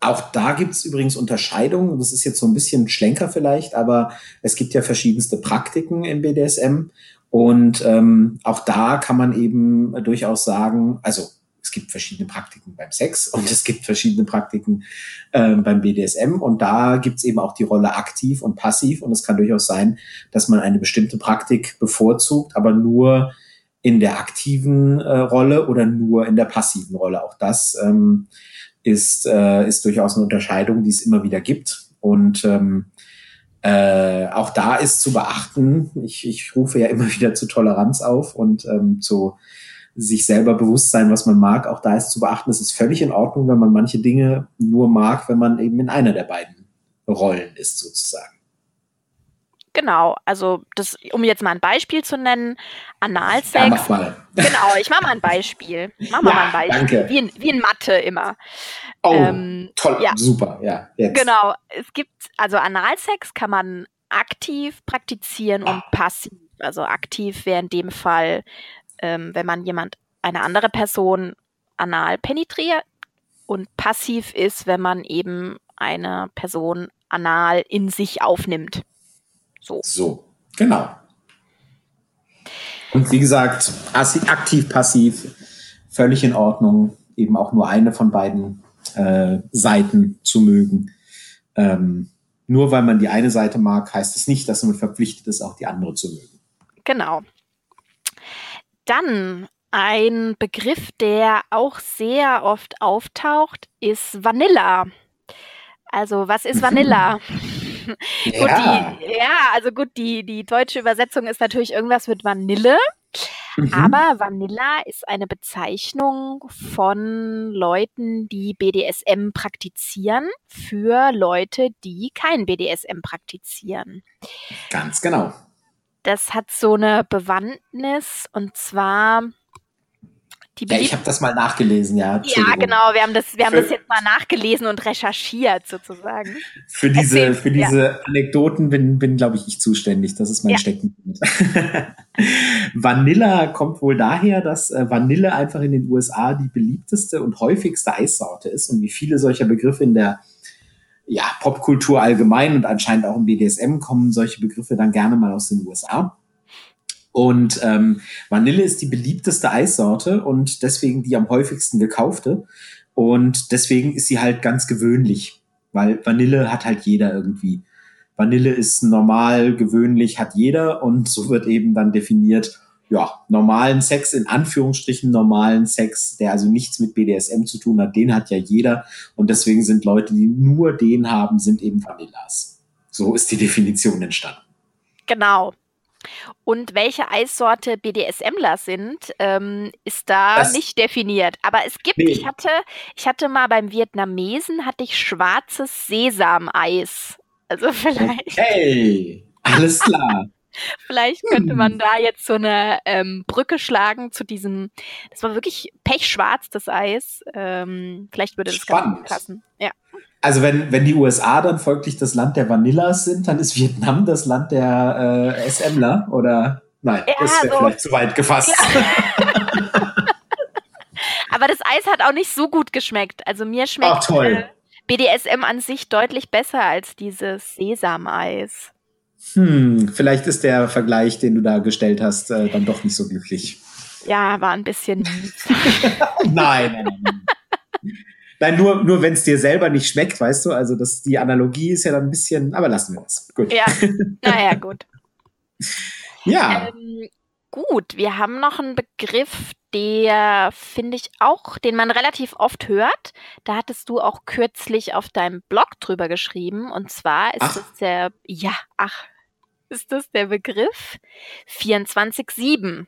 auch da gibt es übrigens Unterscheidungen. Das ist jetzt so ein bisschen Schlenker vielleicht, aber es gibt ja verschiedenste Praktiken im BDSM. Und ähm, auch da kann man eben durchaus sagen, also es gibt verschiedene Praktiken beim Sex und es gibt verschiedene Praktiken äh, beim BDSM. Und da gibt es eben auch die Rolle aktiv und passiv. Und es kann durchaus sein, dass man eine bestimmte Praktik bevorzugt, aber nur in der aktiven äh, Rolle oder nur in der passiven Rolle. Auch das ähm, ist, äh, ist durchaus eine Unterscheidung, die es immer wieder gibt. Und ähm, äh, auch da ist zu beachten, ich, ich rufe ja immer [LAUGHS] wieder zu Toleranz auf und ähm, zu sich selber bewusst sein, was man mag. Auch da ist zu beachten, es ist völlig in Ordnung, wenn man manche Dinge nur mag, wenn man eben in einer der beiden Rollen ist, sozusagen. Genau, also das, um jetzt mal ein Beispiel zu nennen, Analsex. Ja, mach mal. Genau, ich mache mal ein Beispiel. Mach mal, ja, mal ein Beispiel. Danke. Wie, in, wie in Mathe immer. Oh, ähm, toll, ja. super, ja. Jetzt. Genau, es gibt, also Analsex kann man aktiv praktizieren und passiv. Also aktiv wäre in dem Fall, ähm, wenn man jemand, eine andere Person anal penetriert und passiv ist, wenn man eben eine Person anal in sich aufnimmt. So. So, genau. Und wie gesagt, aktiv, passiv, völlig in Ordnung, eben auch nur eine von beiden äh, Seiten zu mögen. Ähm, nur weil man die eine Seite mag, heißt es nicht, dass man verpflichtet ist, auch die andere zu mögen. Genau. Dann ein Begriff, der auch sehr oft auftaucht, ist Vanilla. Also, was ist [LAUGHS] Vanilla? Ja. gut, die, ja, also gut, die, die deutsche Übersetzung ist natürlich irgendwas mit Vanille. Mhm. Aber Vanilla ist eine Bezeichnung von Leuten, die BDSM praktizieren, für Leute, die kein BDSM praktizieren. Ganz genau. Das hat so eine Bewandtnis und zwar ja, ich habe das mal nachgelesen, ja. Ja, genau, wir haben das, wir haben das jetzt mal nachgelesen und recherchiert sozusagen. Für diese, Erzähl, für diese ja. Anekdoten bin, bin glaube ich, ich zuständig. Das ist mein ja. Steckenpferd. [LAUGHS] Vanilla kommt wohl daher, dass äh, Vanille einfach in den USA die beliebteste und häufigste Eissorte ist und wie viele solcher Begriffe in der ja, Popkultur allgemein und anscheinend auch im BDSM kommen solche Begriffe dann gerne mal aus den USA. Und ähm, Vanille ist die beliebteste Eissorte und deswegen die am häufigsten gekaufte. Und deswegen ist sie halt ganz gewöhnlich, weil Vanille hat halt jeder irgendwie. Vanille ist normal, gewöhnlich, hat jeder und so wird eben dann definiert, ja, normalen Sex, in Anführungsstrichen normalen Sex, der also nichts mit BDSM zu tun hat, den hat ja jeder. Und deswegen sind Leute, die nur den haben, sind eben Vanillas. So ist die Definition entstanden. Genau. Und welche Eissorte BDSMler sind, ähm, ist da das nicht definiert. Aber es gibt, nee. ich hatte, ich hatte mal beim Vietnamesen hatte ich schwarzes Sesameis. Also [LAUGHS] vielleicht. Hey, alles klar. Vielleicht könnte man hm. da jetzt so eine ähm, Brücke schlagen zu diesem, das war wirklich pechschwarz, das Eis. Ähm, vielleicht würde das Spannend. ganz gut passen. Ja. Also wenn, wenn die USA dann folglich das Land der Vanillas sind, dann ist Vietnam das Land der äh, SMler oder nein, ja, das wäre so, vielleicht zu weit gefasst. [LAUGHS] Aber das Eis hat auch nicht so gut geschmeckt. Also mir schmeckt äh, BDSM an sich deutlich besser als dieses Sesameis. Hm, vielleicht ist der Vergleich, den du da gestellt hast, äh, dann doch nicht so glücklich. Ja, war ein bisschen. [LAUGHS] nein, nein, nein. Nein, nur, nur wenn es dir selber nicht schmeckt, weißt du, also das, die Analogie ist ja dann ein bisschen, aber lassen wir das. Gut. Ja, [LAUGHS] naja, gut. ja. Ähm, gut, wir haben noch einen Begriff, der finde ich auch, den man relativ oft hört. Da hattest du auch kürzlich auf deinem Blog drüber geschrieben. Und zwar ist ach. es der, ja, ach, ist das der Begriff 24-7.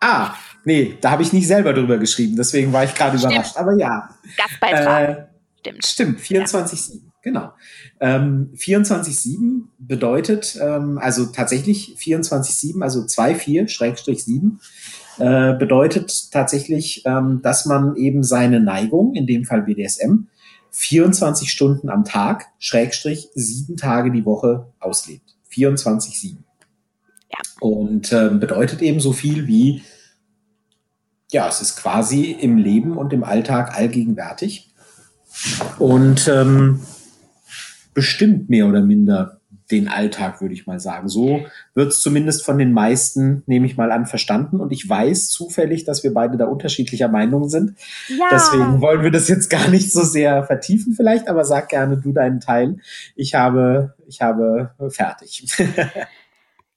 Ah, nee, da habe ich nicht selber drüber geschrieben, deswegen war ich gerade überrascht. Aber ja. Gastbeitrag. Äh, stimmt. Stimmt, 24-7, ja. genau. Ähm, 24-7 bedeutet, ähm, also tatsächlich 24-7, also 2-4-7, äh, bedeutet tatsächlich, ähm, dass man eben seine Neigung, in dem Fall BDSM, 24 Stunden am Tag, Schrägstrich, sieben Tage die Woche auslebt. 24-7. Ja. Und äh, bedeutet eben so viel wie, ja, es ist quasi im Leben und im Alltag allgegenwärtig und ähm, bestimmt mehr oder minder den Alltag, würde ich mal sagen. So wird es zumindest von den meisten, nehme ich mal an, verstanden. Und ich weiß zufällig, dass wir beide da unterschiedlicher Meinung sind. Ja. Deswegen wollen wir das jetzt gar nicht so sehr vertiefen vielleicht, aber sag gerne du deinen Teil. Ich habe, ich habe fertig. [LAUGHS]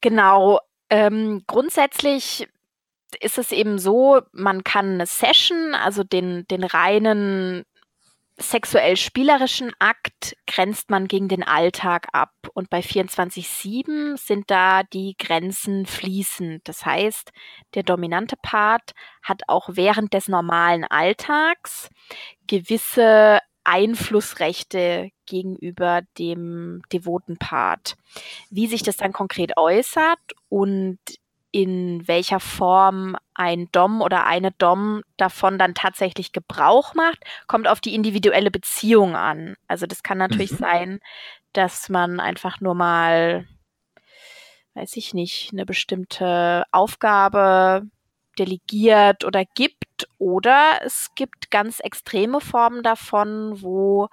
Genau. Ähm, grundsätzlich ist es eben so, man kann eine Session, also den, den reinen sexuell spielerischen Akt grenzt man gegen den Alltag ab. Und bei 24-7 sind da die Grenzen fließend. Das heißt, der dominante Part hat auch während des normalen Alltags gewisse Einflussrechte gegenüber dem devoten Part. Wie sich das dann konkret äußert und in welcher Form ein Dom oder eine Dom davon dann tatsächlich Gebrauch macht, kommt auf die individuelle Beziehung an. Also das kann natürlich mhm. sein, dass man einfach nur mal, weiß ich nicht, eine bestimmte Aufgabe delegiert oder gibt. Oder es gibt ganz extreme Formen davon, wo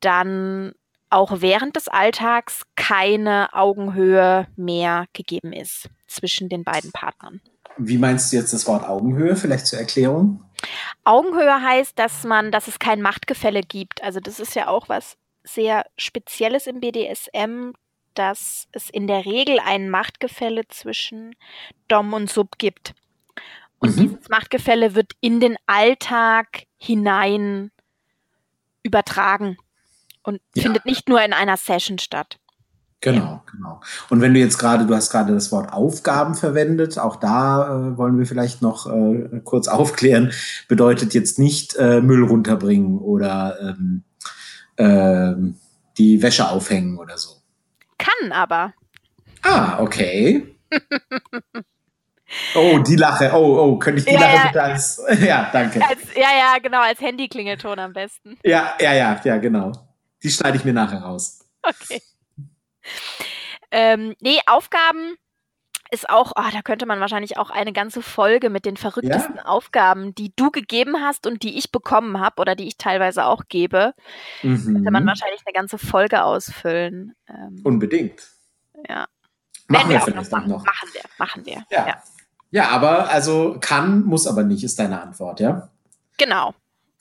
dann auch während des Alltags keine Augenhöhe mehr gegeben ist zwischen den beiden Partnern. Wie meinst du jetzt das Wort Augenhöhe? Vielleicht zur Erklärung? Augenhöhe heißt, dass man, dass es kein Machtgefälle gibt. Also das ist ja auch was, sehr Spezielles im BDSM, dass es in der Regel ein Machtgefälle zwischen Dom und Sub gibt. Und mhm. dieses Machtgefälle wird in den Alltag hinein übertragen und ja. findet nicht nur in einer Session statt. Genau, genau. Und wenn du jetzt gerade, du hast gerade das Wort Aufgaben verwendet, auch da äh, wollen wir vielleicht noch äh, kurz [LAUGHS] aufklären, bedeutet jetzt nicht äh, Müll runterbringen oder ähm, ähm, die Wäsche aufhängen oder so. Kann aber. Ah, okay. [LAUGHS] oh, die Lache. Oh, oh, könnte ich die ja, Lache ja. bitte als. [LAUGHS] ja, danke. Als, ja, ja, genau, als Handyklingelton am besten. Ja, ja, ja, ja, genau. Die schneide ich mir nachher raus. Okay. Ähm, nee, Aufgaben ist auch, oh, da könnte man wahrscheinlich auch eine ganze Folge mit den verrücktesten ja? Aufgaben, die du gegeben hast und die ich bekommen habe oder die ich teilweise auch gebe, mhm. könnte man wahrscheinlich eine ganze Folge ausfüllen. Ähm, Unbedingt. Ja. Machen wir, wir vielleicht noch, noch. Machen wir, machen wir. Ja. ja. Ja, aber also kann, muss aber nicht, ist deine Antwort, ja? Genau.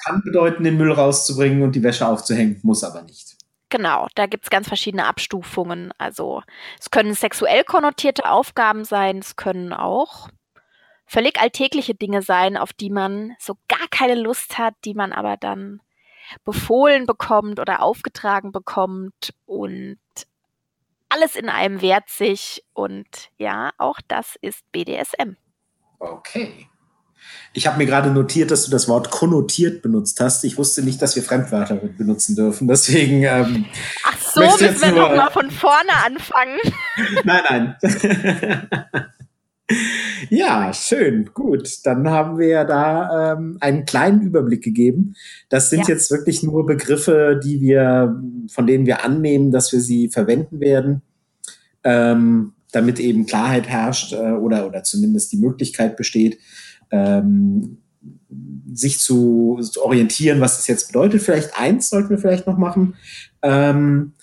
Kann bedeuten, den Müll rauszubringen und die Wäsche aufzuhängen, muss aber nicht. Genau, da gibt es ganz verschiedene Abstufungen. Also es können sexuell konnotierte Aufgaben sein, es können auch völlig alltägliche Dinge sein, auf die man so gar keine Lust hat, die man aber dann befohlen bekommt oder aufgetragen bekommt und alles in einem wehrt sich und ja, auch das ist BDSM. Okay. Ich habe mir gerade notiert, dass du das Wort konnotiert benutzt hast. Ich wusste nicht, dass wir Fremdwörter benutzen dürfen. Deswegen. Ähm, Ach so, müssen wir nochmal von vorne anfangen. [LAUGHS] nein, nein. [LAUGHS] ja, schön, gut. Dann haben wir ja da ähm, einen kleinen Überblick gegeben. Das sind ja. jetzt wirklich nur Begriffe, die wir, von denen wir annehmen, dass wir sie verwenden werden. Ähm, damit eben Klarheit herrscht äh, oder, oder zumindest die Möglichkeit besteht, ähm, sich zu, zu, orientieren, was das jetzt bedeutet. Vielleicht eins sollten wir vielleicht noch machen. Ähm,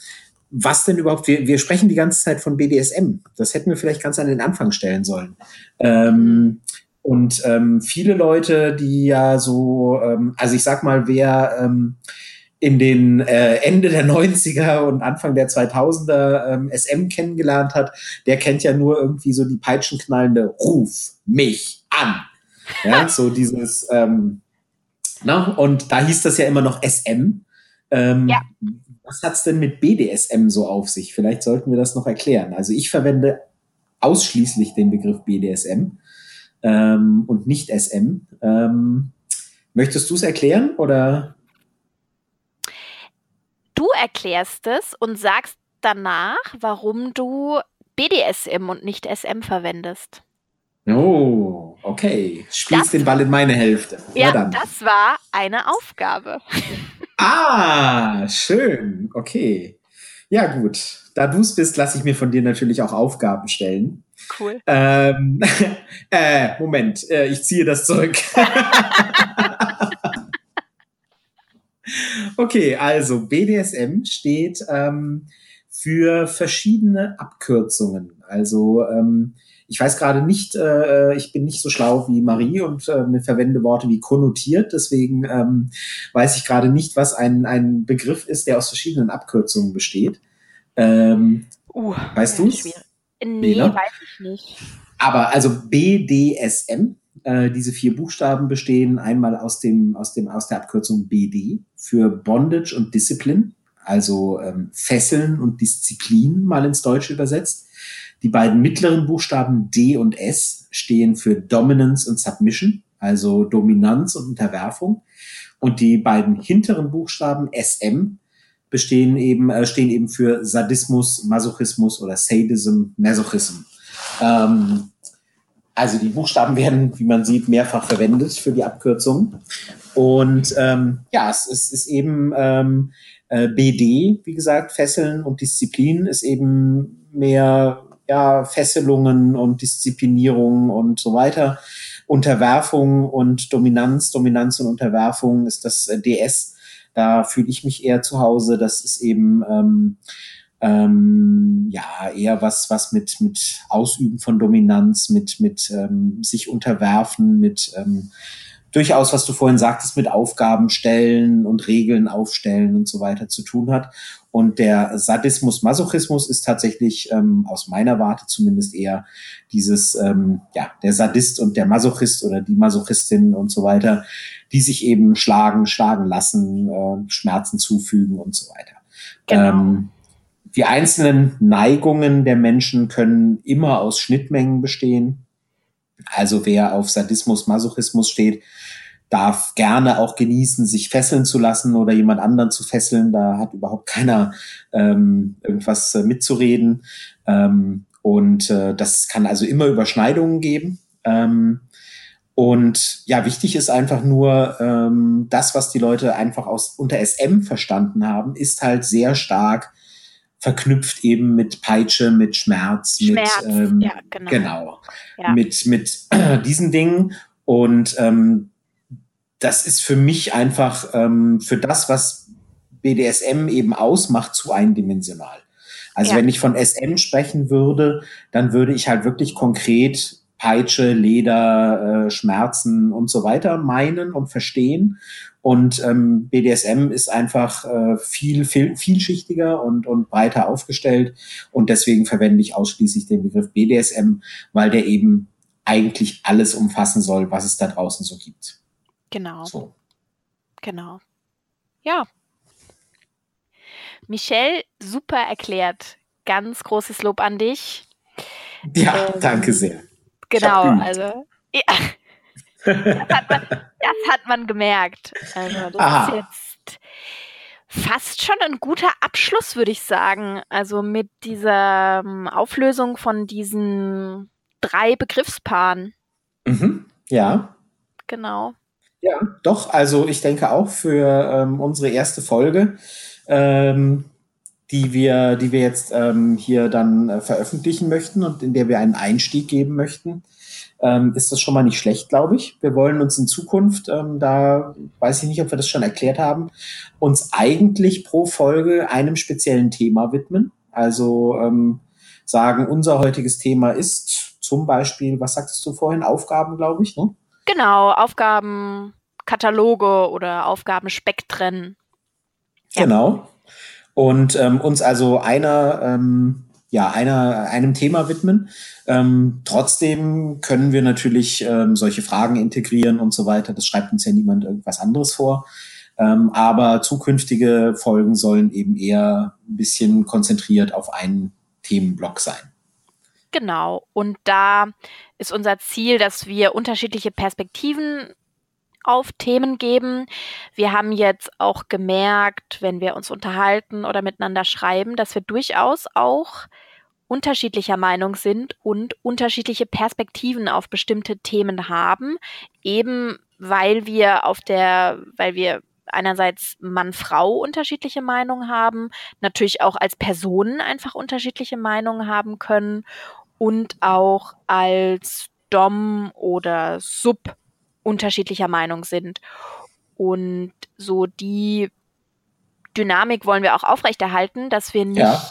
was denn überhaupt, wir, wir sprechen die ganze Zeit von BDSM. Das hätten wir vielleicht ganz an den Anfang stellen sollen. Ähm, und ähm, viele Leute, die ja so, ähm, also ich sag mal, wer ähm, in den äh, Ende der 90er und Anfang der 2000er ähm, SM kennengelernt hat, der kennt ja nur irgendwie so die peitschenknallende Ruf mich an. Ja, so dieses, ähm, na, und da hieß das ja immer noch SM. Ähm, ja. Was hat's denn mit BDSM so auf sich? Vielleicht sollten wir das noch erklären. Also ich verwende ausschließlich den Begriff BDSM ähm, und nicht SM. Ähm, möchtest du es erklären oder? Du erklärst es und sagst danach, warum du BDSM und nicht SM verwendest. Oh, okay. Spielst das, den Ball in meine Hälfte. Ja, dann. das war eine Aufgabe. [LAUGHS] Ah, schön. Okay. Ja, gut. Da du es bist, lasse ich mir von dir natürlich auch Aufgaben stellen. Cool. Ähm, [LAUGHS] äh, Moment, äh, ich ziehe das zurück. [LAUGHS] okay, also BDSM steht ähm, für verschiedene Abkürzungen. Also ähm, ich weiß gerade nicht, äh, ich bin nicht so schlau wie Marie und äh, verwende Worte wie konnotiert, deswegen ähm, weiß ich gerade nicht, was ein, ein Begriff ist, der aus verschiedenen Abkürzungen besteht. Ähm, uh, weißt du Nee, Lena? weiß ich nicht. Aber also BDSM, äh, diese vier Buchstaben bestehen einmal aus dem, aus dem, aus der Abkürzung BD für Bondage und Discipline, also ähm, Fesseln und Disziplin mal ins Deutsche übersetzt. Die beiden mittleren Buchstaben D und S stehen für Dominance und Submission, also Dominanz und Unterwerfung. Und die beiden hinteren Buchstaben SM bestehen eben, äh, stehen eben für Sadismus, Masochismus oder Sadism, Masochism. Ähm, also die Buchstaben werden, wie man sieht, mehrfach verwendet für die Abkürzung. Und ähm, ja, es, es ist eben ähm, äh, BD, wie gesagt, Fesseln und Disziplin ist eben mehr ja, Fesselungen und Disziplinierung und so weiter. Unterwerfung und Dominanz, Dominanz und Unterwerfung ist das äh, DS. Da fühle ich mich eher zu Hause. Das ist eben ähm, ähm, ja eher was, was mit mit Ausüben von Dominanz, mit mit ähm, sich unterwerfen, mit ähm, durchaus, was du vorhin sagtest, mit Aufgaben stellen und Regeln aufstellen und so weiter zu tun hat. Und der Sadismus, Masochismus ist tatsächlich ähm, aus meiner Warte zumindest eher dieses, ähm, ja, der Sadist und der Masochist oder die Masochistin und so weiter, die sich eben schlagen, schlagen lassen, äh, Schmerzen zufügen und so weiter. Genau. Ähm, die einzelnen Neigungen der Menschen können immer aus Schnittmengen bestehen. Also wer auf Sadismus, Masochismus steht, darf gerne auch genießen, sich fesseln zu lassen oder jemand anderen zu fesseln. Da hat überhaupt keiner ähm, irgendwas äh, mitzureden. Ähm, und äh, das kann also immer Überschneidungen geben. Ähm, und ja, wichtig ist einfach nur, ähm, das, was die Leute einfach aus unter SM verstanden haben, ist halt sehr stark verknüpft eben mit Peitsche, mit Schmerz, Schmerz mit ähm, ja, genau, genau ja. mit mit [CLEARS THROAT] diesen Dingen und ähm, das ist für mich einfach ähm, für das, was BDSM eben ausmacht, zu eindimensional. Also ja. wenn ich von SM sprechen würde, dann würde ich halt wirklich konkret Peitsche, Leder, äh, Schmerzen und so weiter meinen und verstehen. Und ähm, BDSM ist einfach äh, viel, viel vielschichtiger und, und breiter aufgestellt. Und deswegen verwende ich ausschließlich den Begriff BDSM, weil der eben eigentlich alles umfassen soll, was es da draußen so gibt. Genau. So. Genau. Ja. Michelle, super erklärt. Ganz großes Lob an dich. Ja, ähm, danke sehr. Genau, also. Ja. Das hat, man, das hat man gemerkt. Also, das Aha. ist jetzt fast schon ein guter Abschluss, würde ich sagen. Also mit dieser ähm, Auflösung von diesen drei Begriffspaaren. Mhm. Ja. Genau. Ja, doch. Also ich denke auch für ähm, unsere erste Folge, ähm, die wir, die wir jetzt ähm, hier dann äh, veröffentlichen möchten und in der wir einen Einstieg geben möchten, ähm, ist das schon mal nicht schlecht, glaube ich. Wir wollen uns in Zukunft, ähm, da weiß ich nicht, ob wir das schon erklärt haben, uns eigentlich pro Folge einem speziellen Thema widmen. Also ähm, sagen, unser heutiges Thema ist zum Beispiel, was sagtest du vorhin, Aufgaben, glaube ich, ne? Genau, Aufgabenkataloge oder Aufgabenspektren. Ja. Genau. Und ähm, uns also einer, ähm, ja, einer, einem Thema widmen. Ähm, trotzdem können wir natürlich ähm, solche Fragen integrieren und so weiter. Das schreibt uns ja niemand irgendwas anderes vor. Ähm, aber zukünftige Folgen sollen eben eher ein bisschen konzentriert auf einen Themenblock sein. Genau. Und da ist unser Ziel, dass wir unterschiedliche Perspektiven auf Themen geben. Wir haben jetzt auch gemerkt, wenn wir uns unterhalten oder miteinander schreiben, dass wir durchaus auch unterschiedlicher Meinung sind und unterschiedliche Perspektiven auf bestimmte Themen haben, eben weil wir auf der, weil wir einerseits Mann-Frau unterschiedliche Meinungen haben, natürlich auch als Personen einfach unterschiedliche Meinungen haben können und auch als Dom oder Sub unterschiedlicher Meinung sind. Und so die Dynamik wollen wir auch aufrechterhalten, dass wir nicht ja.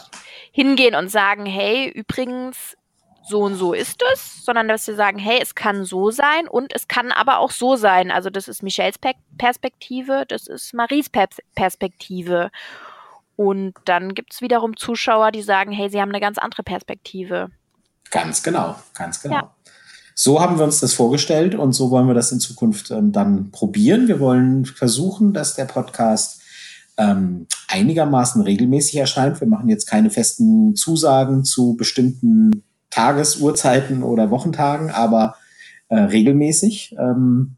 hingehen und sagen, hey, übrigens, so und so ist es, sondern dass wir sagen, hey, es kann so sein und es kann aber auch so sein. Also das ist Michelles Perspektive, das ist Maries Perspektive. Und dann gibt es wiederum Zuschauer, die sagen, hey, sie haben eine ganz andere Perspektive. Ganz genau, ganz genau. Ja. So haben wir uns das vorgestellt und so wollen wir das in Zukunft ähm, dann probieren. Wir wollen versuchen, dass der Podcast ähm, einigermaßen regelmäßig erscheint. Wir machen jetzt keine festen Zusagen zu bestimmten Tagesuhrzeiten oder Wochentagen, aber äh, regelmäßig ähm,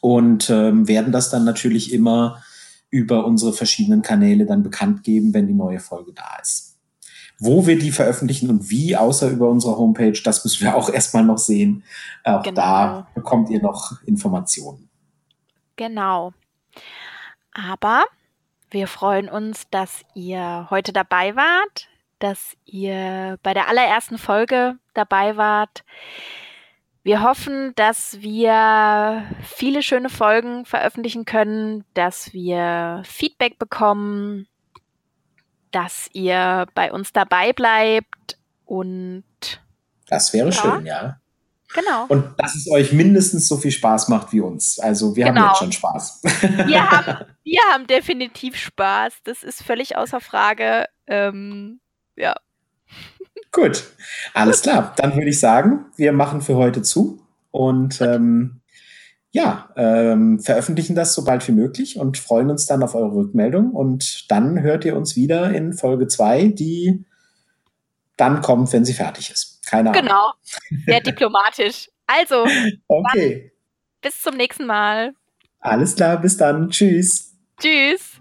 und ähm, werden das dann natürlich immer über unsere verschiedenen Kanäle dann bekannt geben, wenn die neue Folge da ist. Wo wir die veröffentlichen und wie, außer über unsere Homepage, das müssen wir auch [LAUGHS] erstmal noch sehen. Auch genau. da bekommt ihr noch Informationen. Genau. Aber wir freuen uns, dass ihr heute dabei wart, dass ihr bei der allerersten Folge dabei wart. Wir hoffen, dass wir viele schöne Folgen veröffentlichen können, dass wir Feedback bekommen, dass ihr bei uns dabei bleibt und das wäre ja. schön, ja. Genau. Und dass es euch mindestens so viel Spaß macht wie uns. Also wir Genau. haben jetzt schon Spaß. Wir [LAUGHS] haben, wir haben definitiv Spaß. Das ist völlig außer Frage. Ähm, ja. Gut, alles klar. Dann würde ich sagen, wir machen für heute zu und ähm, ja, ähm, veröffentlichen das so bald wie möglich und freuen uns dann auf eure Rückmeldung. Und dann hört ihr uns wieder in Folge 2, die dann kommt, wenn sie fertig ist. Keine Ahnung. Genau. Sehr [LAUGHS] diplomatisch. Also, Okay, bis zum nächsten Mal. alles klar, bis dann. Tschüss. Tschüss.